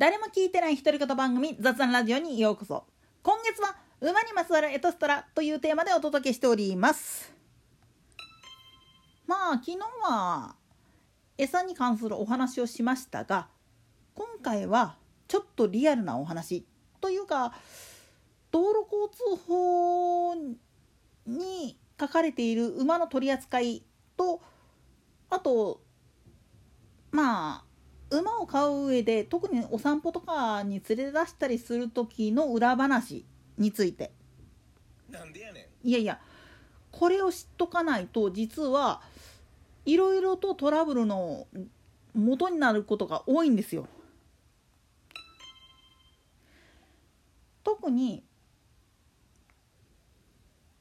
誰も聞いてない独り言番組雑談ラジオにようこそ。今月は馬にまつわるエトストラというテーマでお届けしております。まあ昨日は餌に関するお話をしましたが今回はちょっとリアルなお話というか道路交通法に書かれている馬の取り扱いとあとまあ馬を飼う上で特にお散歩とかに連れ出したりする時の裏話についてなんでやねいやいやこれを知っとかないと実はいろいろとトラブルの元になることが多いんですよ。特に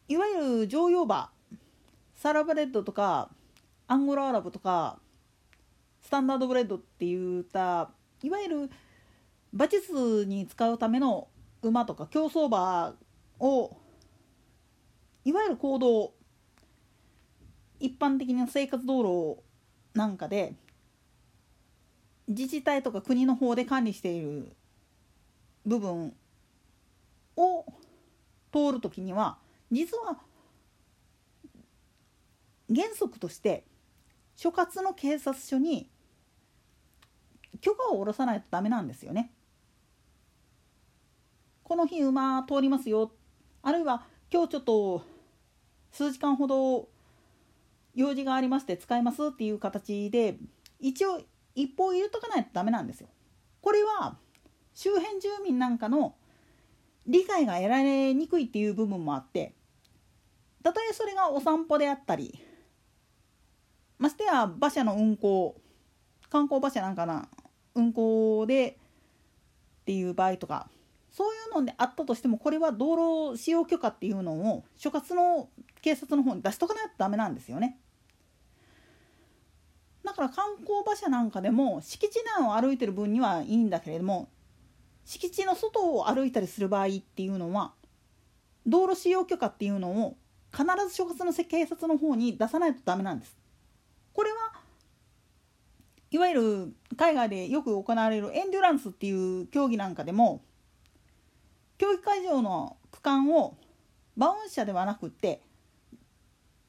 いわゆる乗用馬サラブレッドとかアンゴラアラブとかスタンダードブレッドっていったいわゆる馬術に使うための馬とか競走馬をいわゆる行動一般的な生活道路なんかで自治体とか国の方で管理している部分を通る時には実は原則として所轄の警察署に許可を下ろさないとダメなんですよね。この日馬通りますよあるいは今日ちょっと数時間ほど用事がありまして使いますっていう形で一応一報入れとかないとダメなんですよ。これは周辺住民なんかの理解が得られにくいっていう部分もあってたとえそれがお散歩であったりましてや馬車の運行観光馬車なんかな運行でっていう場合とかそういうのであったとしてもこれは道路使用許可っていうのを所轄の警察の方に出しとかないとダメなんですよね。だから観光馬車なんかでも敷地内を歩いてる分にはいいんだけれども敷地の外を歩いたりする場合っていうのは道路使用許可っていうのを必ず所轄の警察の方に出さないとダメなんです。これはいわゆる海外でよく行われるエンデュランスっていう競技なんかでも競技会場の区間を馬運車ではなくって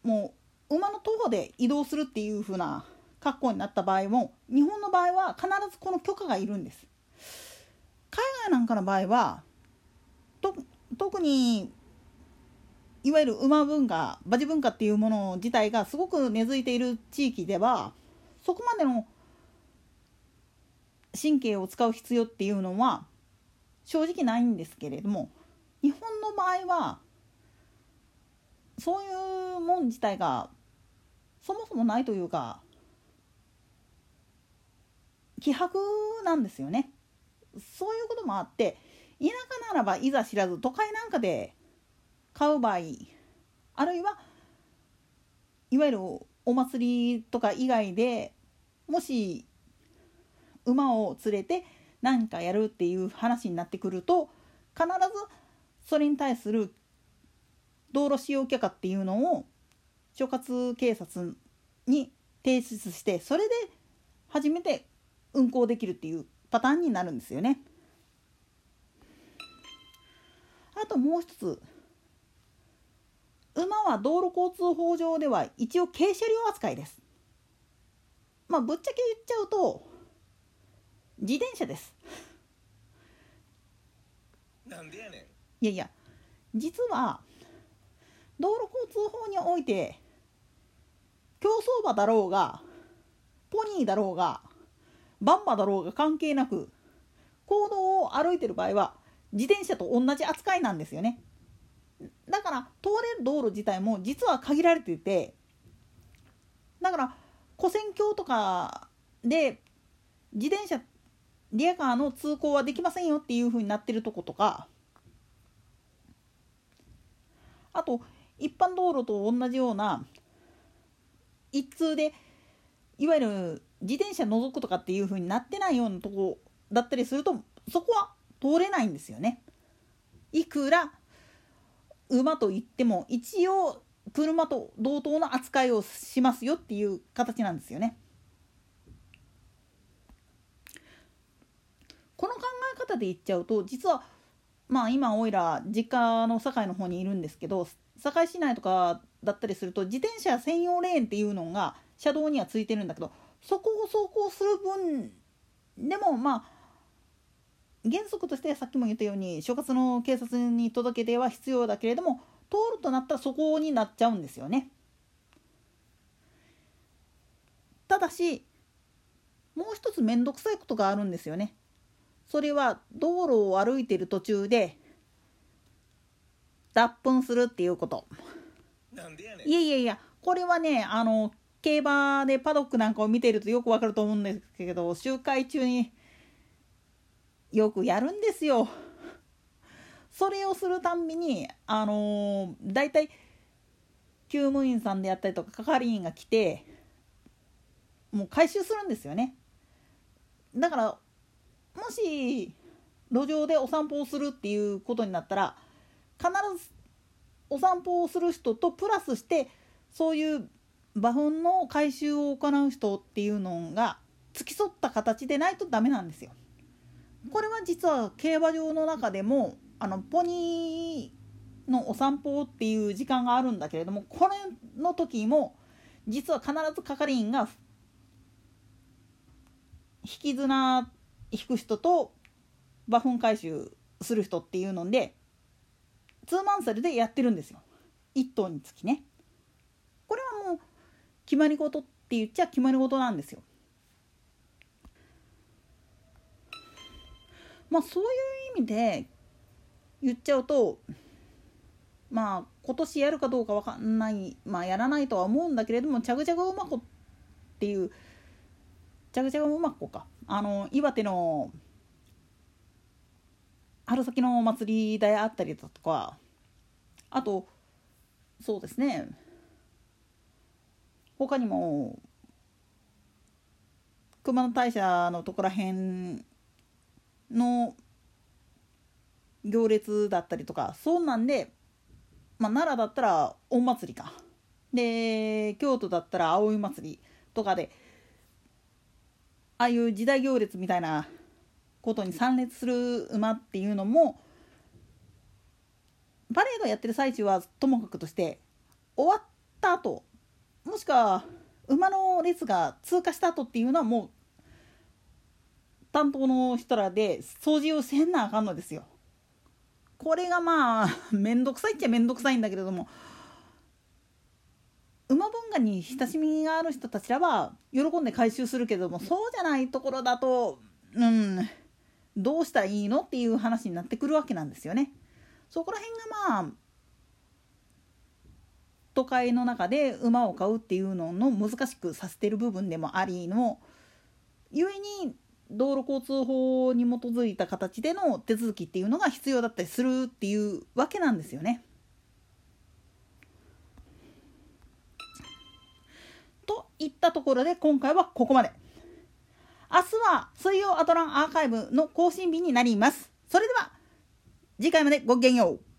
もう馬の徒歩で移動するっていう風な格好になった場合も日本の場合は必ずこの許可がいるんです。海外なんかの場合はと特にいわゆる馬文化馬事文化っていうもの自体がすごく根付いている地域ではそこまでの神経を使う必要っていうのは正直ないんですけれども日本の場合はそういうもん自体がそもそもないというか希薄なんですよね。そういうこともあって田舎ならばいざ知らず都会なんかで買う場合あるいはいわゆるお祭りとか以外でもし馬を連れて何かやるっていう話になってくると必ずそれに対する道路使用許可っていうのを所轄警察に提出してそれで初めて運行できるっていうパターンになるんですよね。あともう一つ馬は道路交通法上では一応軽車両扱いです。まあぶっちゃけ言っちゃうと自転車です。なんでやねん。いやいや実は道路交通法において競走馬だろうがポニーだろうがバンマだろうが関係なく公道を歩いてる場合は自転車と同じ扱いなんですよねだから通れる道路自体も実は限られててだから跨線橋とかで自転車リアカーの通行はできませんよっていう風になってるとことかあと一般道路と同じような一通でいわゆる自転車除くとかっていう風になってないようなとこだったりするとそこは通れないんですよね。いくら馬といっても一応車と同等の扱いをしますよっていう形なんですよね。この関方で言っちゃうと実はまあ今おいら実家の堺の方にいるんですけど堺市内とかだったりすると自転車専用レーンっていうのが車道にはついてるんだけどそこを走行する分でもまあ原則としてさっきも言ったように所轄の警察に届け出は必要だけれども通るとなったらそこになっちゃうんですよね。ただしもう一つ面倒くさいことがあるんですよね。それは道路を歩いている途中で脱粉するっていうこと。なんでやねんいやいやいやこれはねあの競馬でパドックなんかを見ているとよくわかると思うんですけど周回中によくやるんですよ。それをするたんびにあのー、だいたい厩務員さんであったりとか係員が来てもう回収するんですよね。だからもし路上でお散歩をするっていうことになったら必ずお散歩をする人とプラスしてそういう馬糞の回収を行う人っていうのが付き添った形でないとダメなんですよ。これは実は競馬場の中でもあのポニーのお散歩っていう時間があるんだけれどもこれの時も実は必ず係員が引き綱引く人と馬糞回収する人っていうのでツーマンセルでやってるんですよ。1頭につきね。これはもう決まり事って言っちゃ決まり事なんですよ。まあそういう意味で言っちゃうとまあ今年やるかどうかわかんないまあやらないとは思うんだけれどもチャグチャグ馬コっていうチャグチャグ馬コか。あの岩手の春先のお祭りであったりだとかあとそうですね。他にも熊野大社のとこらへんの行列だったりとかそうなんで、まあ、奈良だったら御祭りか。で京都だったら葵祭りとかでああいう時代行列みたいなことに参列する馬っていうのもパレードやってる最中はともかくとして終わった後もしくは馬の列が通過した後っていうのはもう担当の人らで掃除をせんなあかんのですよ。これがまあ 面倒くさいっちゃ面倒くさいんだけれども馬文化に親しみがある人たちらは喜んで回収するけどもそうじゃないところだとうんどうしたらいいのっていう話になってくるわけなんですよね。そこら辺がまあ都会の中で馬を飼うっていうのの難しくさせてる部分でもありの故に道路交通法に基づいた形での手続きっていうのが必要だったりするっていうわけなんですよね。といったところで今回はここまで。明日は水曜アトランアーカイブの更新日になります。それでは次回までごきげんよう。